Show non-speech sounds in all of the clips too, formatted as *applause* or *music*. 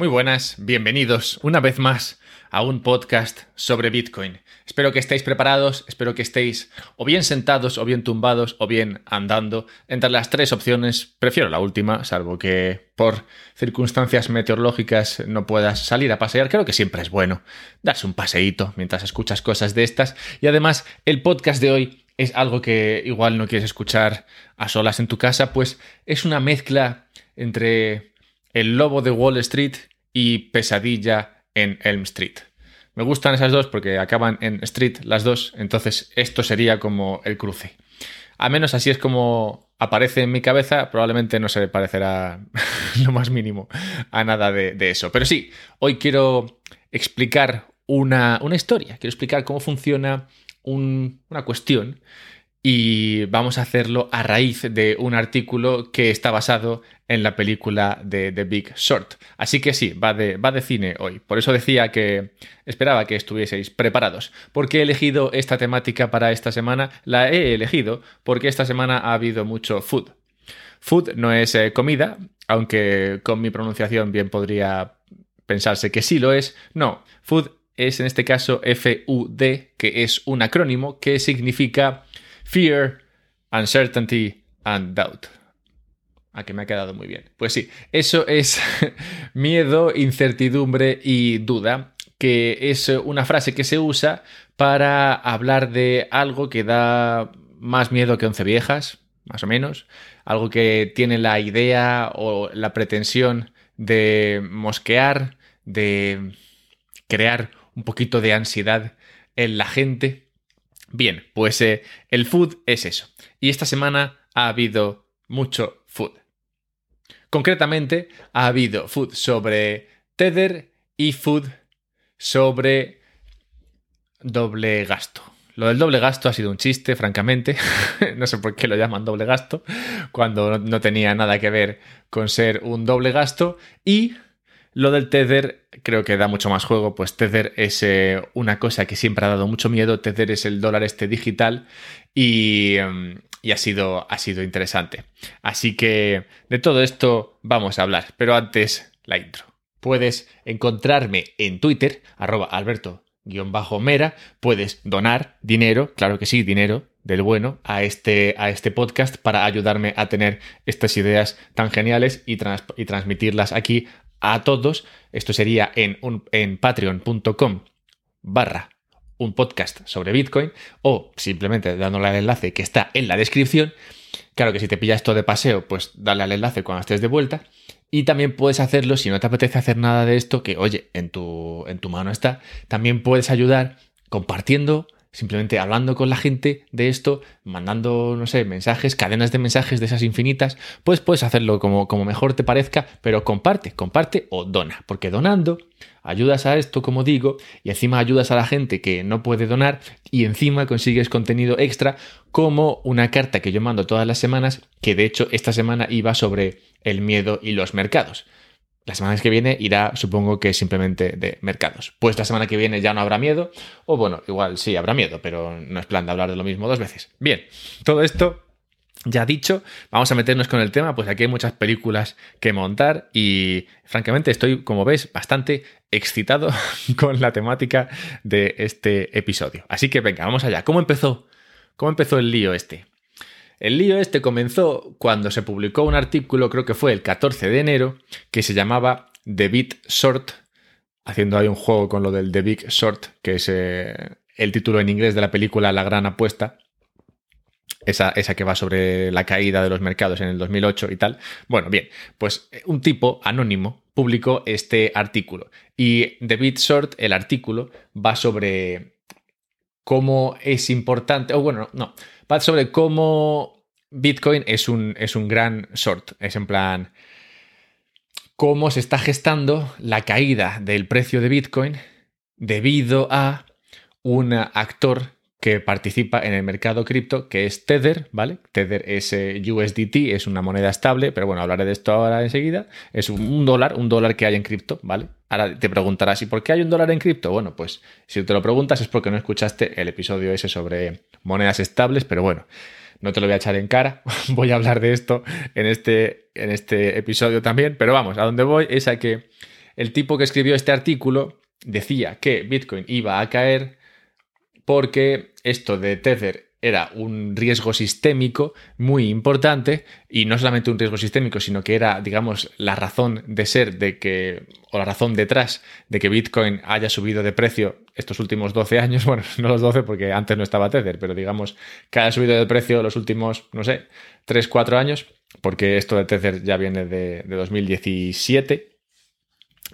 Muy buenas, bienvenidos una vez más a un podcast sobre Bitcoin. Espero que estéis preparados, espero que estéis o bien sentados, o bien tumbados, o bien andando. Entre las tres opciones, prefiero la última, salvo que por circunstancias meteorológicas no puedas salir a pasear. Creo que siempre es bueno darse un paseíto mientras escuchas cosas de estas. Y además, el podcast de hoy es algo que igual no quieres escuchar a solas en tu casa, pues es una mezcla entre el lobo de Wall Street y Pesadilla en Elm Street. Me gustan esas dos porque acaban en Street las dos, entonces esto sería como el cruce. A menos así es como aparece en mi cabeza, probablemente no se parecerá *laughs* lo más mínimo a nada de, eso. Pero sí, hoy quiero explicar una, historia, quiero explicar cómo funciona una cuestión y vamos a hacerlo a raíz de un artículo que está basado en la película de The Big Short. Así que sí, va de, va de cine hoy. Por eso decía que esperaba que estuvieseis preparados. ¿Por qué he elegido esta temática para esta semana? La he elegido porque esta semana ha habido mucho food. Food no es eh, comida, aunque con mi pronunciación bien podría pensarse que sí lo es. No, food es en este caso FUD, que es un acrónimo que significa Fear, Uncertainty and Doubt. A que me ha quedado muy bien. Pues sí, eso es *laughs* miedo, incertidumbre y duda, que es una frase que se usa para hablar de algo que da más miedo que once viejas, más o menos. Algo que tiene la idea o la pretensión de mosquear, de crear un poquito de ansiedad en la gente. Bien, pues eh, el food es eso. Y esta semana ha habido mucho food. Concretamente, ha habido food sobre Tether y food sobre doble gasto. Lo del doble gasto ha sido un chiste, francamente. *laughs* no sé por qué lo llaman doble gasto, cuando no tenía nada que ver con ser un doble gasto. Y lo del Tether creo que da mucho más juego, pues Tether es eh, una cosa que siempre ha dado mucho miedo, Tether es el dólar este digital y, em, y ha, sido, ha sido interesante. Así que de todo esto vamos a hablar, pero antes la intro. Puedes encontrarme en Twitter, arroba alberto-mera, puedes donar dinero, claro que sí, dinero, del bueno a este, a este podcast para ayudarme a tener estas ideas tan geniales y, y transmitirlas aquí a todos. Esto sería en, en patreon.com barra un podcast sobre Bitcoin o simplemente dándole al enlace que está en la descripción. Claro que si te pillas esto de paseo, pues dale al enlace cuando estés de vuelta. Y también puedes hacerlo si no te apetece hacer nada de esto, que oye, en tu, en tu mano está. También puedes ayudar compartiendo simplemente hablando con la gente de esto, mandando, no sé, mensajes, cadenas de mensajes de esas infinitas, pues puedes hacerlo como, como mejor te parezca, pero comparte, comparte o dona, porque donando ayudas a esto, como digo, y encima ayudas a la gente que no puede donar y encima consigues contenido extra como una carta que yo mando todas las semanas, que de hecho esta semana iba sobre el miedo y los mercados. La semana que viene irá, supongo que simplemente de mercados. Pues la semana que viene ya no habrá miedo, o bueno, igual sí habrá miedo, pero no es plan de hablar de lo mismo dos veces. Bien, todo esto ya dicho, vamos a meternos con el tema, pues aquí hay muchas películas que montar y francamente estoy, como ves, bastante excitado *laughs* con la temática de este episodio. Así que venga, vamos allá. ¿Cómo empezó? ¿Cómo empezó el lío este? El lío este comenzó cuando se publicó un artículo, creo que fue el 14 de enero, que se llamaba The Bit Short, haciendo ahí un juego con lo del The Big Short, que es eh, el título en inglés de la película La Gran Apuesta. Esa, esa, que va sobre la caída de los mercados en el 2008 y tal. Bueno, bien, pues eh, un tipo anónimo publicó este artículo. Y The Bit Short, el artículo, va sobre cómo es importante, o bueno, no, va sobre cómo Bitcoin es un, es un gran short, es en plan, cómo se está gestando la caída del precio de Bitcoin debido a un actor que participa en el mercado cripto, que es Tether, ¿vale? Tether es eh, USDT, es una moneda estable, pero bueno, hablaré de esto ahora enseguida. Es un, dólar, un dólar que hay en cripto, ¿vale? Ahora te preguntarás, ¿y por qué hay un dólar en cripto? Bueno, pues si te lo preguntas es porque no escuchaste el episodio ese sobre monedas estables, pero bueno, no te lo voy a echar en cara, *laughs* voy a hablar de esto en este, en este episodio también, pero vamos, a donde voy es a que el tipo que escribió este artículo decía que Bitcoin iba a caer porque esto de Tether era un riesgo sistémico muy importante y no solamente un riesgo sistémico, sino que era, digamos, la razón de ser de que, o la razón detrás de que Bitcoin haya subido de precio estos últimos 12 años, *laughs* bueno, no los 12 porque antes no estaba Tether, pero digamos que haya subido de precio los últimos, no sé, 3, 4 años, porque esto de Tether ya viene de, 2017.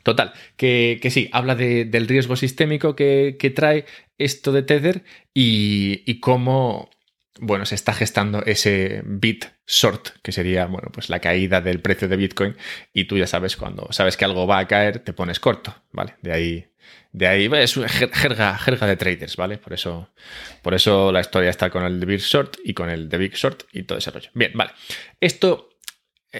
Total, que, sí, habla del riesgo sistémico que, que trae esto de Tether y, cómo, bueno, se está gestando ese bit short, que sería, bueno, pues la caída del precio de Bitcoin. Y tú ya sabes, cuando sabes que algo va a caer, te pones corto, ¿vale? De ahí, de ahí es una jerga, jerga de traders, ¿vale? Por eso, por eso la historia está con el de bit short y con el de big short y todo ese rollo. Bien, vale. Esto,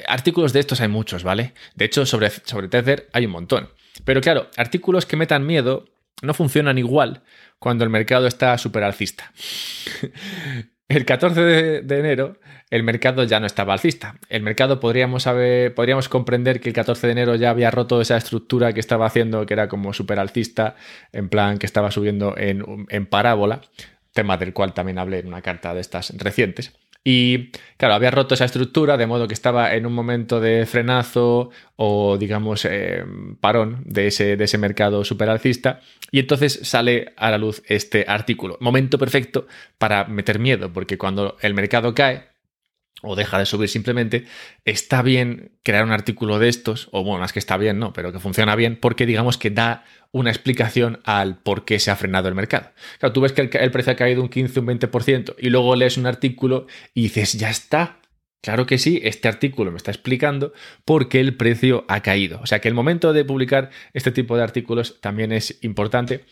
artículos de estos hay muchos, ¿vale? De hecho, sobre, sobre Tether hay un montón. Pero claro, artículos que metan miedo no funcionan igual cuando el mercado está súper alcista. *laughs* El 14 de, enero el mercado ya no estaba alcista. El mercado podríamos, saber, podríamos comprender que el 14 de enero ya había roto esa estructura que estaba haciendo, que era como súper alcista, en plan que estaba subiendo en, en parábola, tema del cual también hablé en una carta de estas recientes. Y claro, había roto esa estructura, de modo que estaba en un momento de frenazo o, digamos, eh, parón de ese, de ese mercado superalcista. Y entonces sale a la luz este artículo. Momento perfecto para meter miedo, porque cuando el mercado cae, o deja de subir simplemente, está bien crear un artículo de estos, o bueno, más que está bien, no, pero que funciona bien, porque digamos que da una explicación al por qué se ha frenado el mercado. Claro, tú ves que el, precio ha caído un 15, un 20% y luego lees un artículo y dices, ya está. Claro que sí, este artículo me está explicando por qué el precio ha caído. O sea que el momento de publicar este tipo de artículos también es importante.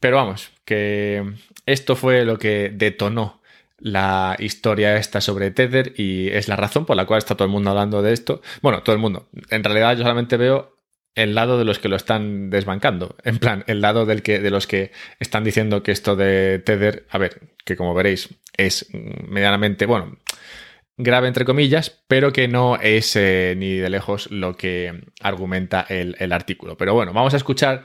Pero vamos, que esto fue lo que detonó la historia esta sobre Tether y es la razón por la cual está todo el mundo hablando de esto. Bueno, todo el mundo. En realidad yo solamente veo el lado de los que lo están desbancando. En plan, el lado del que, de los que están diciendo que esto de Tether, a ver, que como veréis, es medianamente, bueno, grave entre comillas, pero que no es eh, ni de lejos lo que argumenta el, artículo. Pero bueno, vamos a escuchar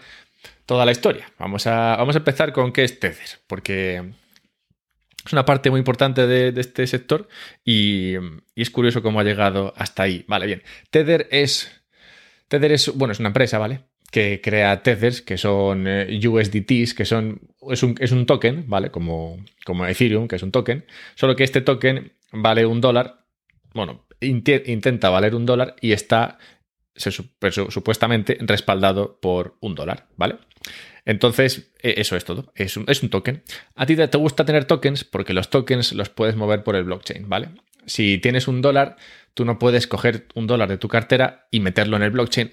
toda la historia. Vamos a, vamos a empezar con qué es Tether, porque es una parte muy importante de, este sector y, es curioso cómo ha llegado hasta ahí. Vale, bien. Tether es Tether es, bueno, es una empresa, ¿vale? Que crea Tethers, que son eh, USDTs, que son, es un, es un token, ¿vale? Como, como Ethereum, que es un token. Solo que este token vale un dólar, bueno, intenta valer un dólar y está supuestamente respaldado por un dólar, ¿vale? Entonces, e, eso es todo, es un, es un, token. A ti te gusta tener tokens porque los tokens los puedes mover por el blockchain, ¿vale? Si tienes un dólar, tú no puedes coger un dólar de tu cartera y meterlo en el blockchain.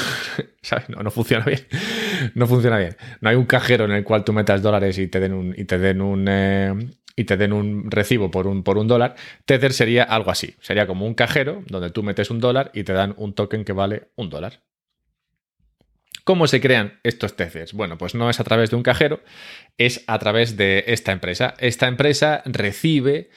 *laughs* ¿Sabes? No, no funciona bien. No funciona bien. No hay un cajero en el cual tú metas dólares y te den un, y te den un, eh, y te den un recibo por un, por un dólar. Tether sería algo así. Sería como un cajero donde tú metes un dólar y te dan un token que vale un dólar. ¿Cómo se crean estos Tethers? Bueno, pues no es a través de un cajero, es a través de esta empresa. Esta empresa recibe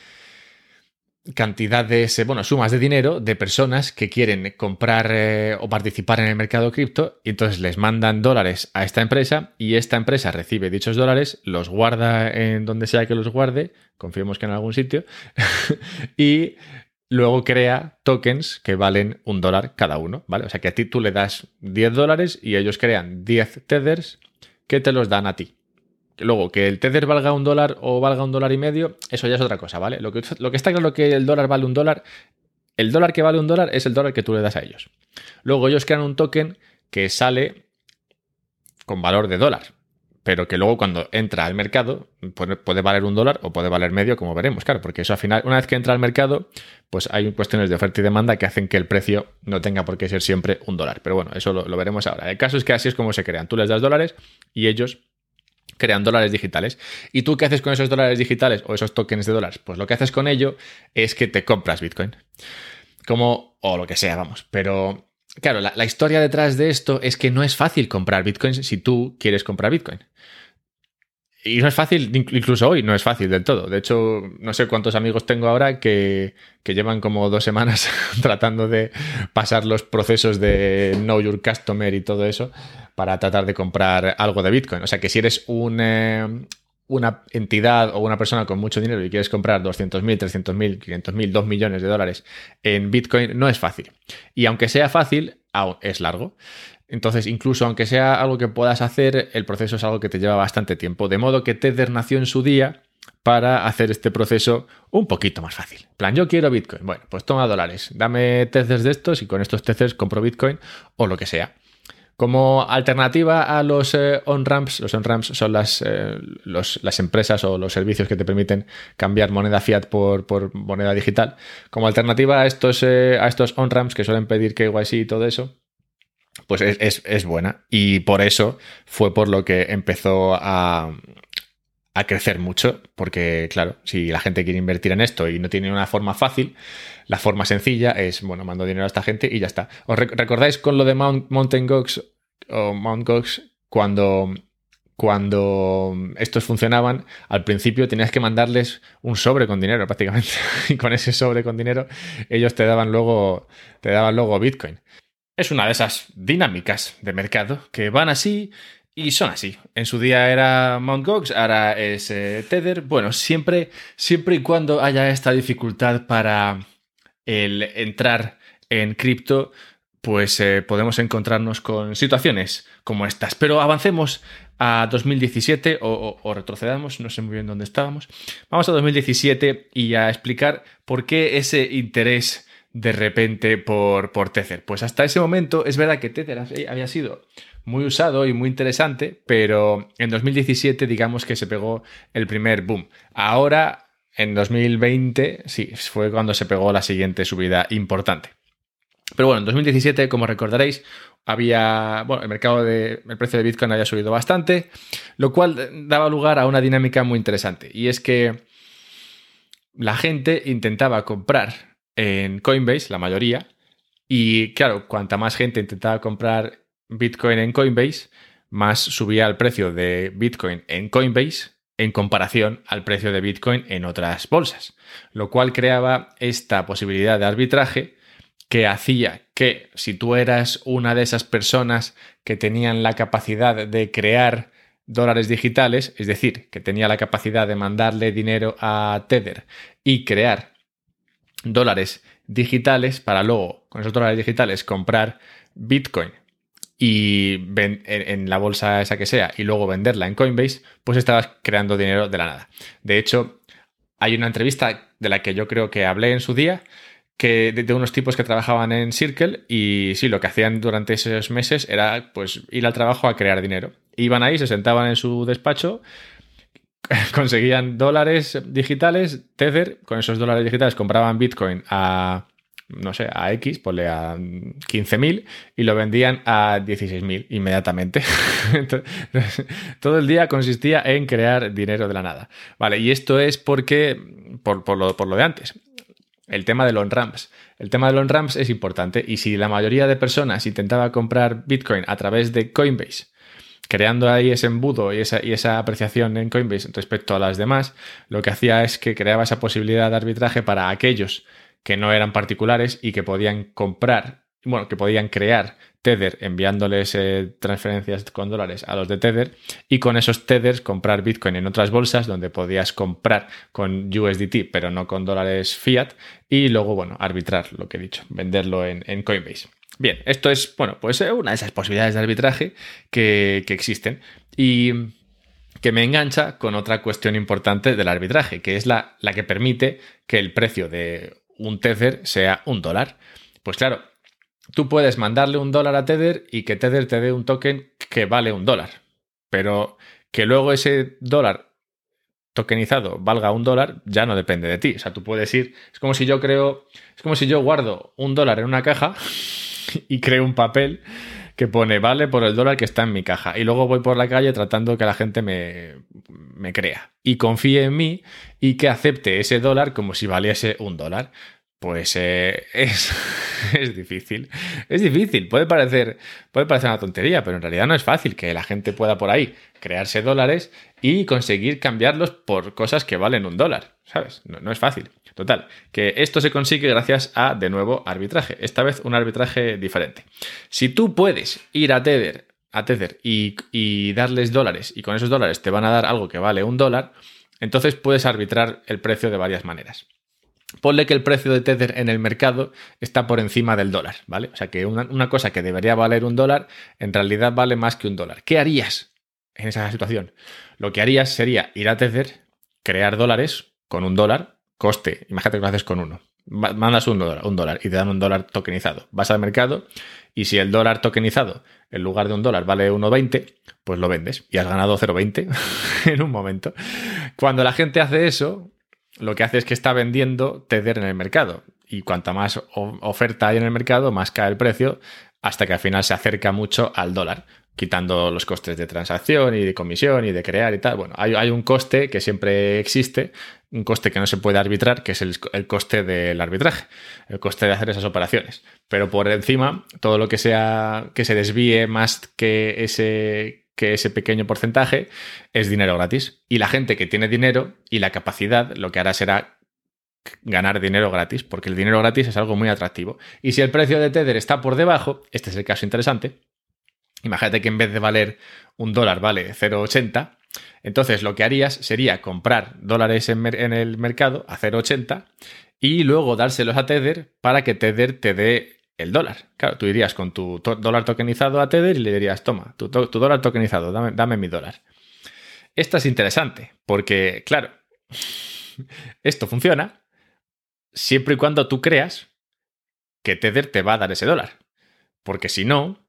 cantidades, bueno, sumas de dinero de personas que quieren comprar eh, o participar en el mercado cripto y entonces les mandan dólares a esta empresa y esta empresa recibe dichos dólares, los guarda en donde sea que los guarde, confiemos que en algún sitio, *laughs* y luego crea tokens que valen un dólar cada uno, ¿vale? O sea que a ti tú le das 10 dólares y ellos crean 10 tethers que te los dan a ti. Luego, que el Tether valga un dólar o valga un dólar y medio, eso ya es otra cosa, ¿vale? Lo que, lo que está claro es que el dólar vale un dólar, el dólar que vale un dólar es el dólar que tú le das a ellos. Luego ellos crean un token que sale con valor de dólar, pero que luego cuando entra al mercado puede, valer un dólar o puede valer medio, como veremos, claro, porque eso al final, una vez que entra al mercado, pues hay cuestiones de oferta y demanda que hacen que el precio no tenga por qué ser siempre un dólar. Pero bueno, eso lo, lo veremos ahora. El caso es que así es como se crean. Tú les das dólares y ellos crean dólares digitales. ¿Y tú qué haces con esos dólares digitales o esos tokens de dólares? Pues lo que haces con ello es que te compras Bitcoin. Como, o lo que sea, vamos. Pero, claro, la, historia detrás de esto es que no es fácil comprar Bitcoin si tú quieres comprar Bitcoin. y no es fácil, incluso hoy no es fácil del todo. De hecho, no sé cuántos amigos tengo ahora que, llevan como dos semanas *laughs* tratando de pasar los procesos de Know Your Customer y todo eso para tratar de comprar algo de Bitcoin. O sea que si eres un, eh, una entidad o una persona con mucho dinero y quieres comprar 200.000, 300.000, 500.000, 2 millones de dólares en Bitcoin, no es fácil. Y aunque sea fácil, es largo. Entonces, incluso aunque sea algo que puedas hacer, el proceso es algo que te lleva bastante tiempo. De modo que Tether nació en su día para hacer este proceso un poquito más fácil. plan, yo quiero Bitcoin. Bueno, pues toma dólares, dame Tethers de estos y con estos Tethers compro Bitcoin o lo que sea. Como alternativa a los eh, on-ramps, los on-ramps son las, eh, las, empresas o los servicios que te permiten cambiar moneda fiat por, moneda digital. Como alternativa a estos, eh, a estos on-ramps que suelen pedir KYC y todo eso, pues es, buena. Y por eso fue por lo que empezó a, a crecer mucho, porque claro, si la gente quiere invertir en esto y no tiene una forma fácil, la forma sencilla es, bueno, mando dinero a esta gente y ya está. ¿Os recordáis con lo de Mountain Gox o Mount Gox cuando, cuando estos funcionaban, al principio tenías que mandarles un sobre con dinero prácticamente. *laughs* y con ese sobre con dinero ellos te daban luego, te daban luego Bitcoin. Es una de esas dinámicas de mercado que van así y son así. En su día era Mt. Gox, ahora es eh, Tether. Bueno, siempre, siempre y cuando haya esta dificultad para el entrar en cripto, pues eh, podemos encontrarnos con situaciones como estas. Pero avancemos a 2017 o, retrocedamos, no sé muy bien dónde estábamos. Vamos a 2017 y a explicar por qué ese interés de repente por, por Tether. Pues hasta ese momento es verdad que Tether había sido muy usado y muy interesante, pero en 2017 digamos que se pegó el primer boom. Ahora, en 2020, sí, fue cuando se pegó la siguiente subida importante. Pero bueno, en 2017, como recordaréis, había, bueno, el mercado de, el precio de Bitcoin había subido bastante, lo cual daba lugar a una dinámica muy interesante. Y es que la gente intentaba comprar en Coinbase, la mayoría. Y claro, cuanta más gente intentaba comprar Bitcoin en Coinbase, más subía el precio de Bitcoin en Coinbase en comparación al precio de Bitcoin en otras bolsas, lo cual creaba esta posibilidad de arbitraje que hacía que si tú eras una de esas personas que tenían la capacidad de crear dólares digitales, es decir, que tenía la capacidad de mandarle dinero a Tether y crear dólares digitales para luego, con esos dólares digitales, comprar Bitcoin y en, la bolsa esa que sea y luego venderla en Coinbase, pues estabas creando dinero de la nada. De hecho, hay una entrevista de la que yo creo que hablé en su día, que de, unos tipos que trabajaban en Circle y sí, lo que hacían durante esos meses era pues ir al trabajo a crear dinero. Iban ahí, se sentaban en su despacho, *laughs* conseguían dólares digitales, Tether, con esos dólares digitales compraban Bitcoin a, no sé, a X, ponle a 15.000 y lo vendían a 16.000 inmediatamente. *laughs* todo el día consistía en crear dinero de la nada. Vale, y esto es porque, por, por, lo, por lo de antes, el tema de los ramps. El tema de los ramps es importante y si la mayoría de personas intentaba comprar Bitcoin a través de Coinbase, creando ahí ese embudo y esa, y esa apreciación en Coinbase respecto a las demás, lo que hacía es que creaba esa posibilidad de arbitraje para aquellos que no eran particulares y que podían comprar, bueno, que podían crear Tether enviándoles eh, transferencias con dólares a los de Tether y con esos Tethers comprar Bitcoin en otras bolsas donde podías comprar con USDT pero no con dólares fiat y luego, bueno, arbitrar lo que he dicho, venderlo en, en Coinbase. Bien, esto es, bueno, pues eh, una de esas posibilidades de arbitraje que, existen y que me engancha con otra cuestión importante del arbitraje, que es la, la que permite que el precio de un Tether sea un dólar. Pues claro, tú puedes mandarle un dólar a Tether y que Tether te dé un token que vale un dólar, pero que luego ese dólar tokenizado valga un dólar, ya no depende de ti. O sea, tú puedes ir. Es como si yo creo. Es como si yo guardo un dólar en una caja *laughs* y creo un papel que pone vale por el dólar que está en mi caja. Y luego voy por la calle tratando que la gente me, me crea y confíe en mí y que acepte ese dólar como si valiese un dólar. Pues eh, es, *laughs* es, difícil. Es difícil, puede parecer, puede parecer una tontería, pero en realidad no es fácil que la gente pueda por ahí crearse dólares y conseguir cambiarlos por cosas que valen un dólar, ¿sabes? No, no es fácil. Total, que esto se consigue gracias a, de nuevo, arbitraje. Esta vez un arbitraje diferente. Si tú puedes ir a Tether, a Tether y, y darles dólares y con esos dólares te van a dar algo que vale un dólar, entonces puedes arbitrar el precio de varias maneras. Ponle que el precio de Tether en el mercado está por encima del dólar, ¿vale? O sea que una, cosa que debería valer un dólar, en realidad vale más que un dólar. ¿Qué harías en esa situación? Lo que harías sería ir a Tether, crear dólares con un dólar, coste, imagínate que lo haces con uno. Mandas un dólar, un dólar y te dan un dólar tokenizado. Vas al mercado y si el dólar tokenizado en lugar de un dólar vale 1,20, pues lo vendes y has ganado 0,20 *laughs* en un momento. Cuando la gente hace eso, lo que hace es que está vendiendo Tether en el mercado. Y cuanta más oferta hay en el mercado, más cae el precio, hasta que al final se acerca mucho al dólar, quitando los costes de transacción y de comisión y de crear y tal. Bueno, hay, un coste que siempre existe, un coste que no se puede arbitrar, que es el, el, coste del arbitraje, el coste de hacer esas operaciones. Pero por encima, todo lo que sea que se desvíe más que ese que ese pequeño porcentaje es dinero gratis. Y la gente que tiene dinero y la capacidad lo que hará será ganar dinero gratis, porque el dinero gratis es algo muy atractivo. Y si el precio de Tether está por debajo, este es el caso interesante, imagínate que en vez de valer un dólar vale 0,80, entonces lo que harías sería comprar dólares en, el mercado a 0,80 y luego dárselos a Tether para que Tether te dé el dólar. Claro, tú irías con tu dólar tokenizado a Tether y le dirías, toma, tu, dólar tokenizado, dame, dame, mi dólar. Esto es interesante, porque, claro, *laughs* esto funciona siempre y cuando tú creas que Tether te va a dar ese dólar. Porque si no,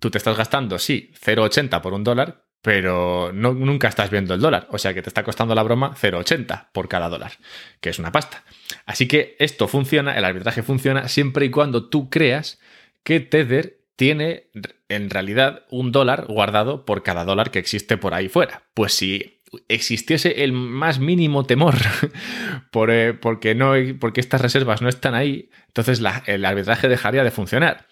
tú te estás gastando, sí, 0,80 por un dólar, pero no, nunca estás viendo el dólar. O sea que te está costando la broma 0,80 por cada dólar, que es una pasta. Así que esto funciona, el arbitraje funciona siempre y cuando tú creas que Tether tiene en realidad un dólar guardado por cada dólar que existe por ahí fuera. Pues si existiese el más mínimo temor *laughs* por, eh, porque, no, porque estas reservas no están ahí, entonces el arbitraje dejaría de funcionar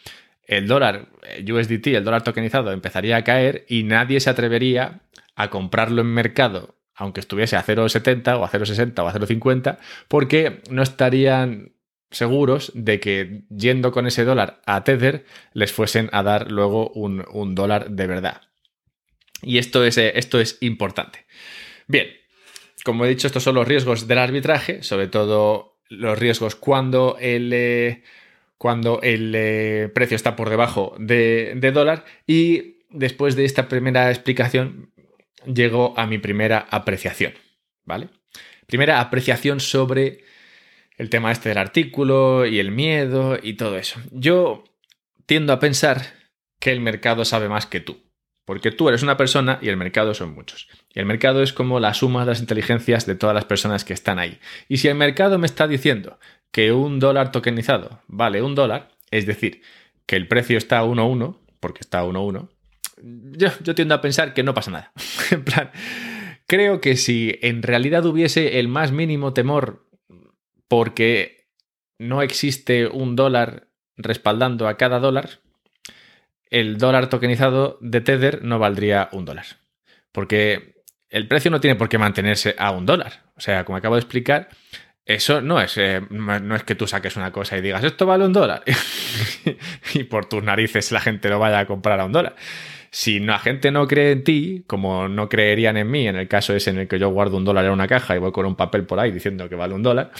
el dólar eh, USDT, el dólar tokenizado, empezaría a caer y nadie se atrevería a comprarlo en mercado, aunque estuviese a 0,70 o a 0,60 o a 0,50, porque no estarían seguros de que yendo con ese dólar a Tether les fuesen a dar luego un, dólar de verdad. Y esto es, eh, esto es importante. Bien, como he dicho, estos son los riesgos del arbitraje, sobre todo los riesgos cuando el... Eh, cuando el eh, precio está por debajo de, dólar. Y después de esta primera explicación, llego a mi primera apreciación. ¿Vale? Primera apreciación sobre el tema este del artículo y el miedo y todo eso. Yo tiendo a pensar que el mercado sabe más que tú. Porque tú eres una persona y el mercado son muchos. Y el mercado es como la suma de las inteligencias de todas las personas que están ahí. Y si el mercado me está diciendo que un dólar tokenizado vale un dólar, es decir, que el precio está a 1,1, porque está a 1,1, yo, yo tiendo a pensar que no pasa nada. *laughs* en plan, creo que si en realidad hubiese el más mínimo temor porque no existe un dólar respaldando a cada dólar, el dólar tokenizado de Tether no valdría un dólar. Porque el precio no tiene por qué mantenerse a un dólar. O sea, como acabo de explicar, eso no es, eh, no es que tú saques una cosa y digas, esto vale un dólar. *laughs* y por tus narices la gente lo vaya a comprar a un dólar. Si la gente no cree en ti, como no creerían en mí, en el caso ese en el que yo guardo un dólar en una caja y voy con un papel por ahí diciendo que vale un dólar,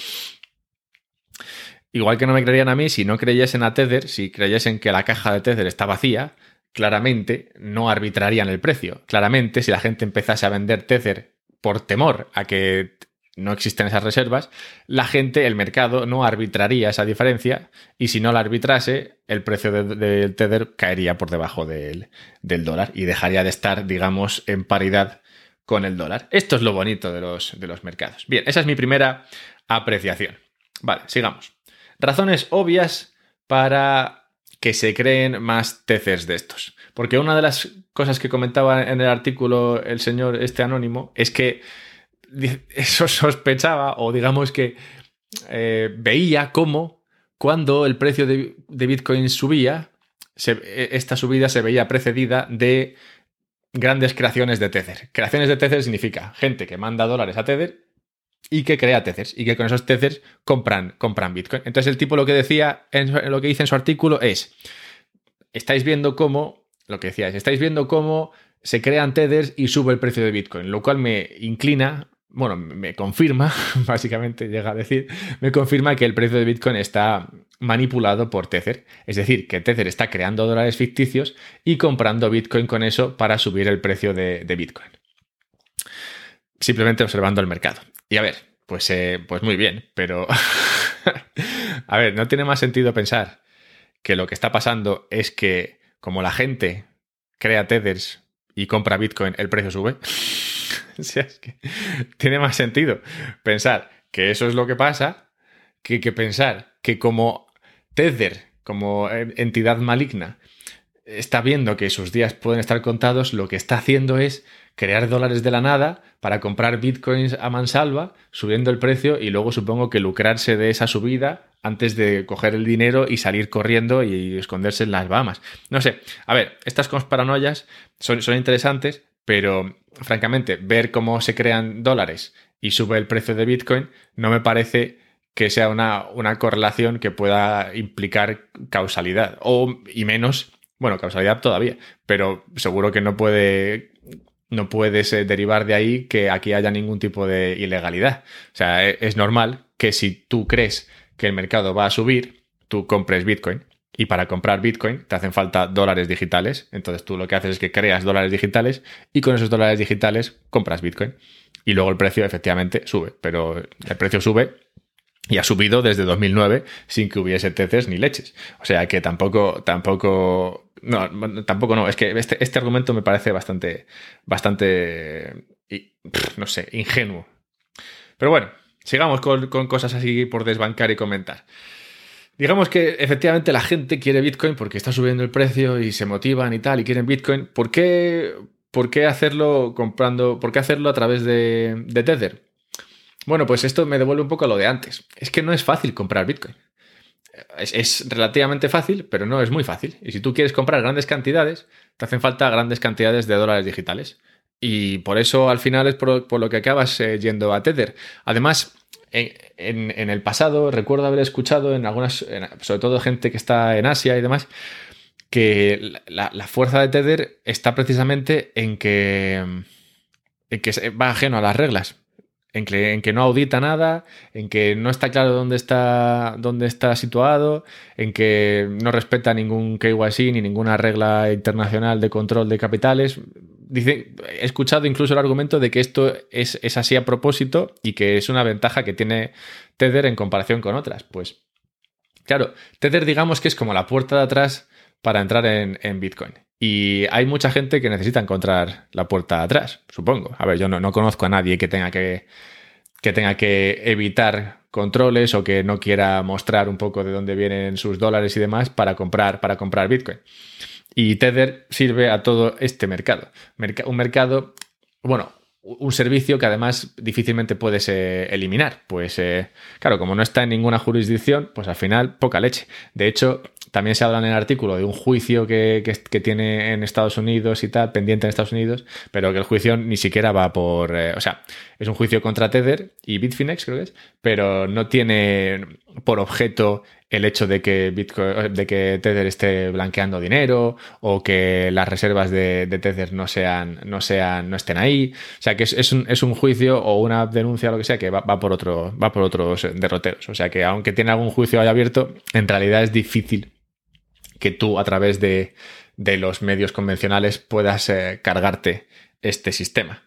igual que no me creerían a mí, si no creyesen a Tether, si creyesen que la caja de Tether está vacía, claramente no arbitrarían el precio. Claramente, si la gente empezase a vender Tether por temor a que no existen esas reservas, la gente, el mercado, no arbitraría esa diferencia y si no la arbitrase, el precio del Tether caería por debajo del, dólar y dejaría de estar, digamos, en paridad con el dólar. Esto es lo bonito de los, de los mercados. Bien, esa es mi primera apreciación. Vale, sigamos. Razones obvias para que se creen más Tethers de estos. Porque una de las cosas que comentaba en el artículo el señor este anónimo es que eso sospechaba, o digamos que eh, veía cómo cuando el precio de, Bitcoin subía, e, esta subida se veía precedida de grandes creaciones de Tether. Creaciones de Tether significa gente que manda dólares a Tether y que crea Tethers y que con esos Tethers compran, compran Bitcoin. Entonces el tipo lo que decía, en, lo que dice en su artículo es, estáis viendo cómo, lo que decía es, estáis viendo cómo se crean Tethers y sube el precio de Bitcoin, lo cual me inclina, bueno, me confirma, *laughs* básicamente llega a decir, me confirma que el precio de Bitcoin está manipulado por Tether. Es decir, que Tether está creando dólares ficticios y comprando Bitcoin con eso para subir el precio de, de Bitcoin. Simplemente observando el mercado. Y a ver, pues, eh, pues muy bien, pero *laughs* a ver, no tiene más sentido pensar que lo que está pasando es que como la gente crea tethers y compra Bitcoin, el precio sube. *laughs* es que tiene más sentido pensar que eso es lo que pasa que, que pensar que como Tether, como entidad maligna, está viendo que sus días pueden estar contados, lo que está haciendo es crear dólares de la nada para comprar bitcoins a mansalva, subiendo el precio y luego supongo que lucrarse de esa subida antes de coger el dinero y salir corriendo y esconderse en las Bahamas. No sé, a ver, estas paranoias son, son interesantes, pero francamente, ver cómo se crean dólares y sube el precio de bitcoin no me parece que sea una, una correlación que pueda implicar causalidad, o y menos bueno, causalidad todavía, pero seguro que no puede no puedes derivar de ahí que aquí haya ningún tipo de ilegalidad. O sea, e, es normal que si tú crees que el mercado va a subir, tú compres Bitcoin. Y para comprar Bitcoin te hacen falta dólares digitales. Entonces tú lo que haces es que creas dólares digitales y con esos dólares digitales compras Bitcoin. Y luego el precio efectivamente sube. Pero el precio sube y ha subido desde 2009 sin que hubiese teces ni leches. O sea que tampoco, tampoco no, tampoco no. Es que este, este, argumento me parece bastante, bastante, no sé, ingenuo. Pero bueno, sigamos con, cosas así por desbancar y comentar. Digamos que efectivamente la gente quiere Bitcoin porque está subiendo el precio y se motivan y tal y quieren Bitcoin. ¿Por qué, por qué hacerlo comprando, por qué hacerlo a través de, Tether? Bueno, pues esto me devuelve un poco a lo de antes. Es que no es fácil comprar Bitcoin es, relativamente fácil, pero no es muy fácil. Y si tú quieres comprar grandes cantidades, te hacen falta grandes cantidades de dólares digitales. Y por eso al final es por, lo que acabas eh, yendo a Tether. Además, en, el pasado recuerdo haber escuchado en algunas, sobre todo gente que está en Asia y demás, que la, fuerza de Tether está precisamente en que, en que va ajeno a las reglas en que, no audita nada, en que no está claro dónde está, dónde está situado, en que no respeta ningún KYC ni ninguna regla internacional de control de capitales. He escuchado incluso el argumento de que esto es, es así a propósito y que es una ventaja que tiene Tether en comparación con otras. Pues claro, Tether digamos que es como la puerta de atrás para entrar en, en Bitcoin. Y hay mucha gente que necesita encontrar la puerta de atrás, supongo. A ver, yo no, conozco a nadie que tenga que, que tenga que evitar controles o que no quiera mostrar un poco de dónde vienen sus dólares y demás para comprar, para comprar Bitcoin. Y Tether sirve a todo este mercado. un mercado, bueno, un servicio que además difícilmente puedes eh, eliminar. Pues eh, claro, como no está en ninguna jurisdicción, pues al final poca leche. De hecho, también se habla en el artículo de un juicio que, tiene en Estados Unidos y tal, pendiente en Estados Unidos, pero que el juicio ni siquiera va por... Eh, o sea, es un juicio contra Tether y Bitfinex, creo que es, pero no tiene por objeto el hecho de que, Bitcoin, de que Tether esté blanqueando dinero o que las reservas de, Tether no sean, no sean, no estén ahí. O sea que es, un, es un, juicio o una denuncia lo que sea que va, por otro, va por otros derroteros. O sea que aunque tiene algún juicio ahí abierto, en realidad es difícil que tú a través de, los medios convencionales puedas eh, cargarte este sistema.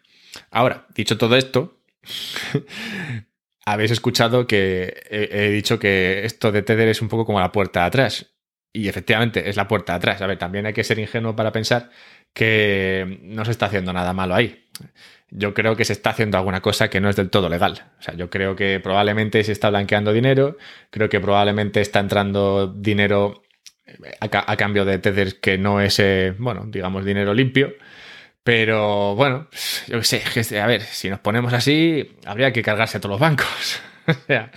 Ahora, dicho todo esto, *laughs* habéis escuchado que he, dicho que esto de Tether es un poco como la puerta de atrás. Y efectivamente es la puerta de atrás. A ver, también hay que ser ingenuo para pensar que no se está haciendo nada malo ahí. Yo creo que se está haciendo alguna cosa que no es del todo legal. O sea, yo creo que probablemente se está blanqueando dinero, creo que probablemente está entrando dinero a, cambio de Tether que no es, eh, bueno, digamos, dinero limpio. Pero bueno, yo qué sé, a ver, si nos ponemos así, habría que cargarse a todos los bancos. *laughs* o sea,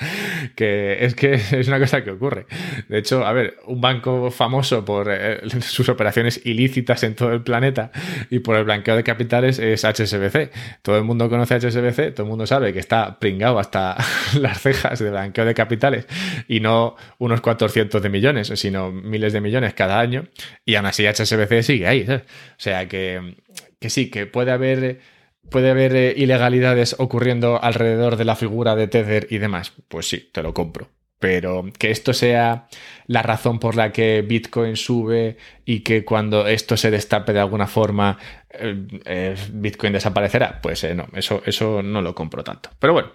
que es que es una cosa que ocurre. De hecho, a ver, un banco famoso por eh, sus operaciones ilícitas en todo el planeta y por el blanqueo de capitales es HSBC. Todo el mundo conoce HSBC, todo el mundo sabe que está pringado hasta *laughs* las cejas de blanqueo de capitales y no unos cuantos cientos de millones, sino miles de millones cada año. Y aún así HSBC sigue ahí. O sea que, que sí, que puede haber ¿Puede haber eh, ilegalidades ocurriendo alrededor de la figura de Tether y demás? Pues sí, te lo compro. Pero que esto sea la razón por la que Bitcoin sube y que cuando esto se destape de alguna forma eh, eh, Bitcoin desaparecerá, pues no, eso, eso no lo compro tanto. Pero bueno,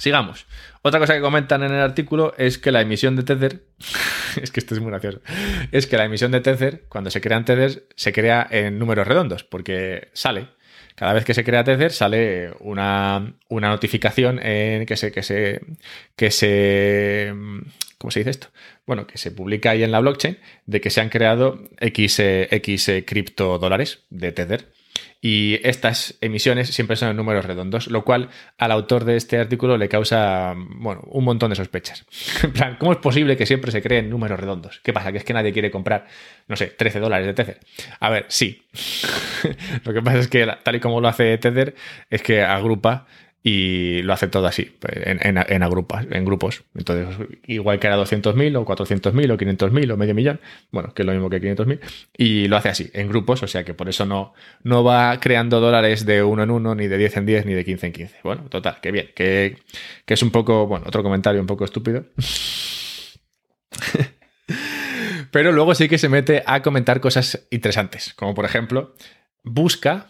sigamos. Otra cosa que comentan en el artículo es que la emisión de Tether, *laughs* es que esto es muy gracioso, es que la emisión de Tether, cuando se crean Tether, se crea en números redondos, porque sale cada vez que se crea Tether sale una, notificación en que se, que se, que se, ¿cómo se dice esto? Bueno, que se publica ahí en la blockchain de que se han creado X, X criptodólares de Tether. Y estas emisiones siempre son en números redondos, lo cual al autor de este artículo le causa, bueno, un montón de sospechas. *laughs* En plan, ¿cómo es posible que siempre se creen números redondos? ¿Qué pasa? ¿Que es que nadie quiere comprar, no sé, 13 dólares de Tether? A ver, sí. *laughs* lo que pasa es que tal y como lo hace Tether, es que agrupa y lo hace todo así, en, en, agrupas, en grupos. Entonces, igual que era 200.000 o 400.000 o 500.000 o medio millón, bueno, que es lo mismo que 500.000, y lo hace así, en grupos, o sea que por eso no, no va creando dólares de uno en uno, ni de 10 en 10, ni de 15 en 15. Bueno, total, que bien, que, que es un poco, bueno, otro comentario un poco estúpido. *laughs* Pero luego sí que se mete a comentar cosas interesantes, como por ejemplo, busca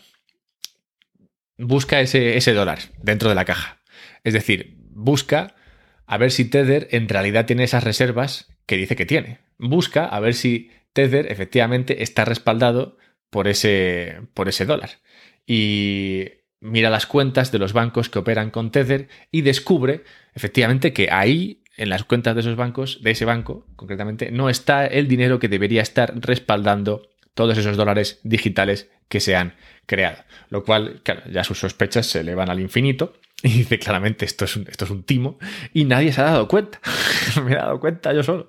busca ese, ese dólar dentro de la caja. Es decir, busca a ver si Tether en realidad tiene esas reservas que dice que tiene. Busca a ver si Tether efectivamente está respaldado por ese, por ese dólar. Y mira las cuentas de los bancos que operan con Tether y descubre efectivamente que ahí, en las cuentas de esos bancos, de ese banco concretamente, no está el dinero que debería estar respaldando todos esos dólares digitales que se han creado. Lo cual, claro, ya sus sospechas se elevan al infinito. *laughs* Y dice claramente, esto es un, esto es un timo. Y nadie se ha dado cuenta. *laughs* Me he dado cuenta yo solo.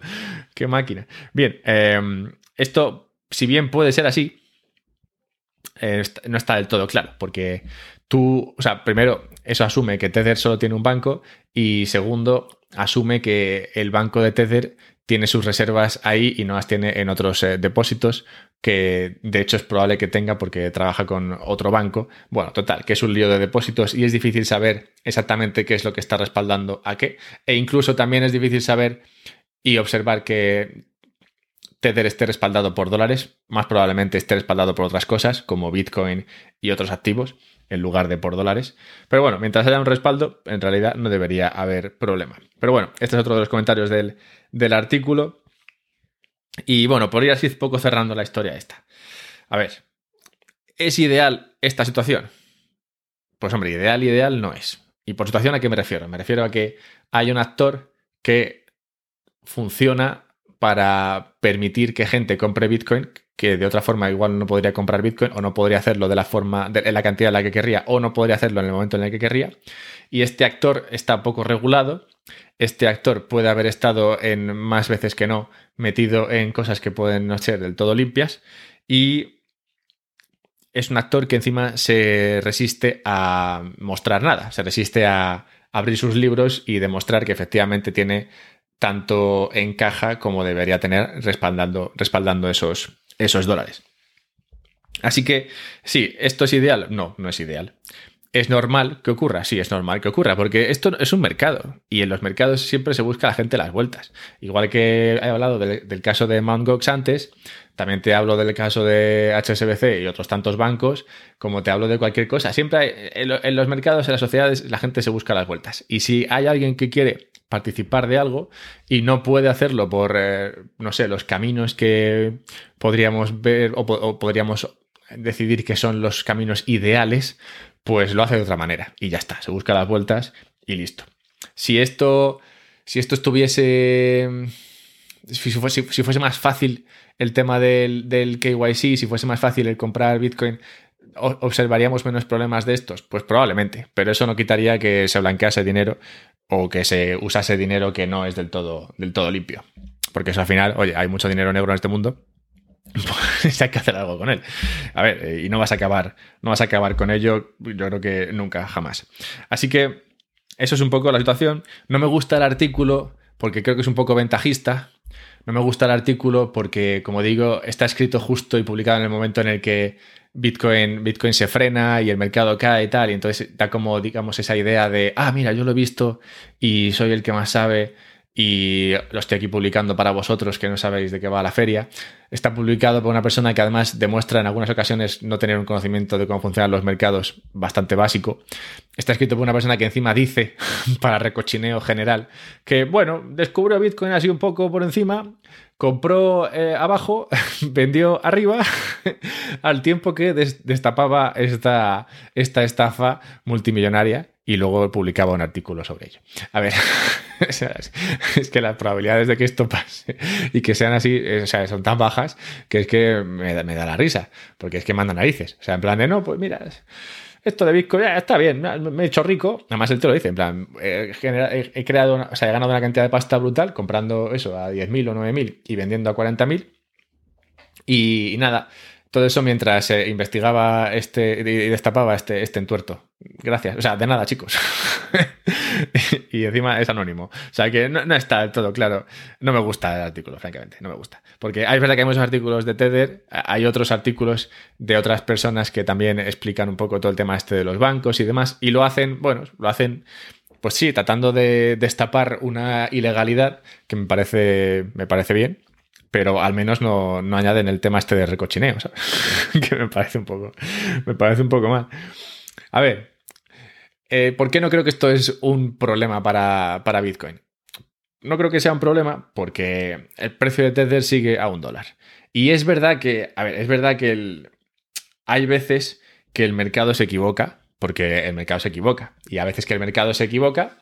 Qué máquina. Bien, em, esto, si bien puede ser así, eh, no está del todo claro. Porque tú, o sea, primero, eso asume que Tether solo tiene un banco. Y segundo, asume que el banco de Tether tiene sus reservas ahí y no las tiene en otros eh, depósitos, que de hecho es probable que tenga porque trabaja con otro banco. Bueno, total, que es un lío de depósitos y es difícil saber exactamente qué es lo que está respaldando a qué. E incluso también es difícil saber y observar que Tether esté respaldado por dólares, más probablemente esté respaldado por otras cosas como Bitcoin y otros activos en lugar de por dólares. Pero bueno, mientras haya un respaldo, en realidad no debería haber problema. Pero bueno, este es otro de los comentarios del, del artículo. Y bueno, por ir así poco cerrando la historia esta. A ver, ¿es ideal esta situación? Pues hombre, ideal, ideal no es. ¿Y por situación a qué me refiero? Me refiero a que hay un actor que funciona para permitir que gente compre Bitcoin que de otra forma igual no podría comprar Bitcoin o no podría hacerlo de la forma, de, la cantidad en la que querría o no podría hacerlo en el momento en el que querría. Y este actor está poco regulado. Este actor puede haber estado en más veces que no metido en cosas que pueden no ser del todo limpias. Y es un actor que encima se resiste a mostrar nada, se resiste a abrir sus libros y demostrar que efectivamente tiene tanto en caja como debería tener respaldando, respaldando esos, esos dólares. Así que, sí, ¿esto es ideal? No, no es ideal. ¿Es normal que ocurra? Sí, es normal que ocurra, porque esto es un mercado y en los mercados siempre se busca la gente las vueltas. Igual que he hablado del, caso de Mt. Gox antes, también te hablo del caso de HSBC y otros tantos bancos, como te hablo de cualquier cosa. Siempre en, los mercados, en las sociedades, la gente se busca las vueltas. Y si hay alguien que quiere participar de algo y no puede hacerlo por, eh, no sé, los caminos que podríamos ver o podríamos decidir que son los caminos ideales, pues lo hace de otra manera y ya está, se busca las vueltas y listo. Si esto, si esto estuviese, si fuese, si fuese más fácil el tema del, del KYC, si fuese más fácil el comprar Bitcoin, ¿observaríamos menos problemas de estos? Pues probablemente, pero eso no quitaría que se blanquease dinero o que se usase dinero que no es del todo, del todo limpio. Porque eso al final, oye, hay mucho dinero negro en este mundo. *laughs* Pues hay que hacer algo con él. A ver, eh, y no vas a acabar, no vas a acabar con ello, yo creo que nunca, jamás. Así que eso es un poco la situación. No me gusta el artículo porque creo que es un poco ventajista. No me gusta el artículo porque, como digo, está escrito justo y publicado en el momento en el que Bitcoin, Bitcoin se frena y el mercado cae y tal, y entonces da como, digamos, esa idea de, ah, mira, yo lo he visto y soy el que más sabe y lo estoy aquí publicando para vosotros que no sabéis de qué va la feria. Está publicado por una persona que además demuestra en algunas ocasiones no tener un conocimiento de cómo funcionan los mercados bastante básico. Está escrito por una persona que encima dice, *laughs* para recochineo general, que bueno, descubrió Bitcoin así un poco por encima, compró eh, abajo, *laughs* vendió arriba, *laughs* al tiempo que destapaba esta, esta estafa multimillonaria y luego publicaba un artículo sobre ello. A ver, *laughs* es que las probabilidades de que esto pase y que sean así, eh, o sea, son tan bajas que es que me da, me da la risa, porque es que mandan narices. O sea, en plan de, no, pues mira, esto de Bitcoin ya está bien, me he hecho rico. Nada más él te lo dice, en plan, he, creado, o sea, he ganado una cantidad de pasta brutal comprando eso a 10.000 o 9.000 y vendiendo a 40.000. Y, y nada, todo eso mientras eh, investigaba este y destapaba este, este entuerto. Gracias. O sea, de nada, chicos. *laughs* y encima es anónimo. O sea que no, está todo claro. No me gusta el artículo, francamente. No me gusta. Porque hay verdad que hay muchos artículos de Tether, hay otros artículos de otras personas que también explican un poco todo el tema este de los bancos y demás. Y lo hacen, bueno, lo hacen pues sí, tratando de destapar una ilegalidad que me parece, me parece bien pero al menos no, añaden el tema este de recochineo, *laughs* que me parece un poco, me parece un poco mal. A ver, eh, ¿por qué no creo que esto es un problema para, Bitcoin? No creo que sea un problema porque el precio de Tether sigue a un dólar. Y es verdad que, a ver, es verdad que hay veces que el mercado se equivoca, porque el mercado se equivoca. Y a veces que el mercado se equivoca,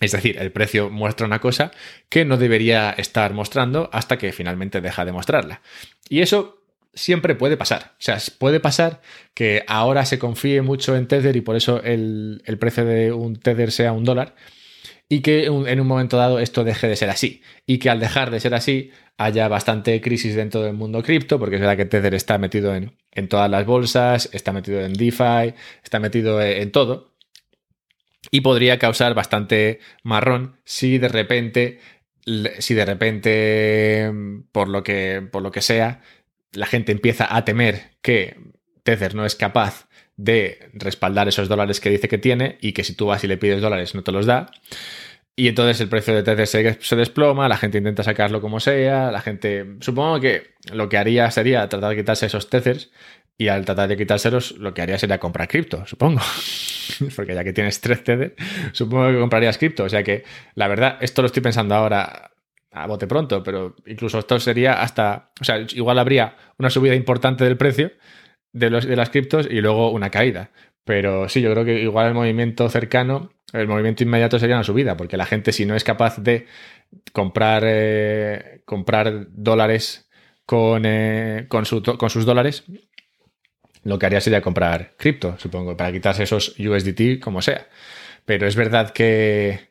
es decir, el precio muestra una cosa que no debería estar mostrando hasta que finalmente deja de mostrarla. Y eso siempre puede pasar. O sea, puede pasar que ahora se confíe mucho en Tether y por eso el, precio de un Tether sea un dólar y que en un momento dado esto deje de ser así. Y que al dejar de ser así haya bastante crisis dentro del mundo cripto, porque es verdad que Tether está metido en, todas las bolsas, está metido en DeFi, está metido en todo y podría causar bastante marrón si de repente, si de repente, por lo que, por lo que sea, la gente empieza a temer que Tether no es capaz de respaldar esos dólares que dice que tiene y que si tú vas y le pides dólares no te los da. Y entonces el precio de Tether se, desploma, la gente intenta sacarlo como sea, la gente... Supongo que lo que haría sería tratar de quitarse esos Tethers y al tratar de quitárselos, lo que haría sería comprar cripto, supongo. *laughs* Porque ya que tienes tres Tether, supongo que comprarías cripto. O sea que, la verdad, esto lo estoy pensando ahora a bote pronto, pero incluso esto sería hasta. O sea, igual habría una subida importante del precio de, los, de las criptos y luego una caída. Pero sí, yo creo que igual el movimiento cercano, el movimiento inmediato sería una subida, porque la gente, si no es capaz de comprar, eh, comprar dólares con, eh, con sus dólares, lo que haría sería comprar cripto, supongo, para quitarse esos USDT como sea. Pero es verdad que,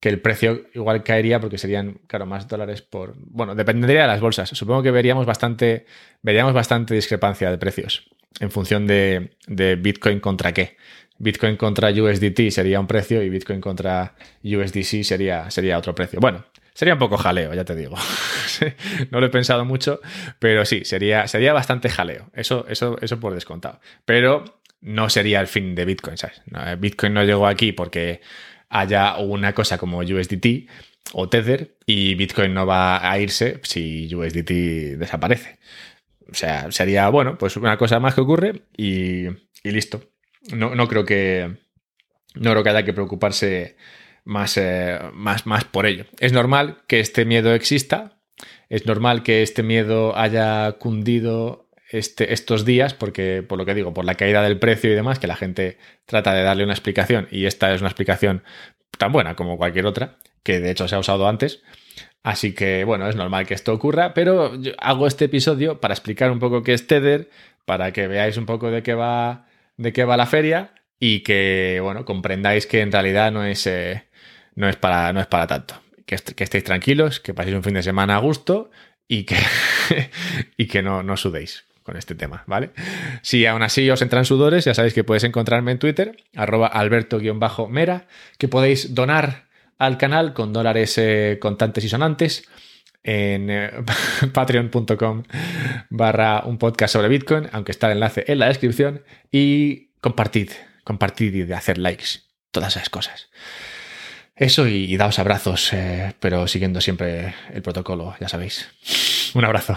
el precio igual caería porque serían, claro, más dólares por... Bueno, dependería de las bolsas. Supongo que veríamos bastante, veríamos bastante discrepancia de precios en función de, de Bitcoin contra qué. Bitcoin contra USDT sería un precio y Bitcoin contra USDC sería, sería otro precio. Bueno, Sería un poco jaleo, ya te digo. *laughs* no lo he pensado mucho, pero sí, sería, sería bastante jaleo. Eso, eso, eso por descontado. Pero no sería el fin de Bitcoin, ¿sabes? Eh, Bitcoin no llegó aquí porque haya una cosa como USDT o Tether y Bitcoin no va a irse si USDT desaparece. O sea, sería, bueno, pues una cosa más que ocurre y, y listo. No, no creo que. No creo que haya que preocuparse más, eh, más, más por ello. Es normal que este miedo exista, es normal que este miedo haya cundido este, estos días, porque por lo que digo, por la caída del precio y demás, que la gente trata de darle una explicación y esta es una explicación tan buena como cualquier otra, que de hecho se ha usado antes. Así que bueno, es normal que esto ocurra, pero hago este episodio para explicar un poco qué es Tether, para que veáis un poco de qué va, de qué va la feria y que bueno, comprendáis que en realidad no es, eh, no es para, no es para tanto. Que, estéis tranquilos, que paséis un fin de semana a gusto y que, *laughs* y que no, no sudéis con este tema, ¿vale? Si aún así os entran sudores, ya sabéis que podéis encontrarme en Twitter, arroba alberto-mera, que podéis donar al canal con dólares eh, contantes y sonantes en eh, *laughs* patreon.com barra un podcast sobre Bitcoin, aunque está el enlace en la descripción, y compartid, compartid y de hacer likes, todas esas cosas. Eso y, daos abrazos, eh, pero siguiendo siempre el protocolo, ya sabéis. Un abrazo.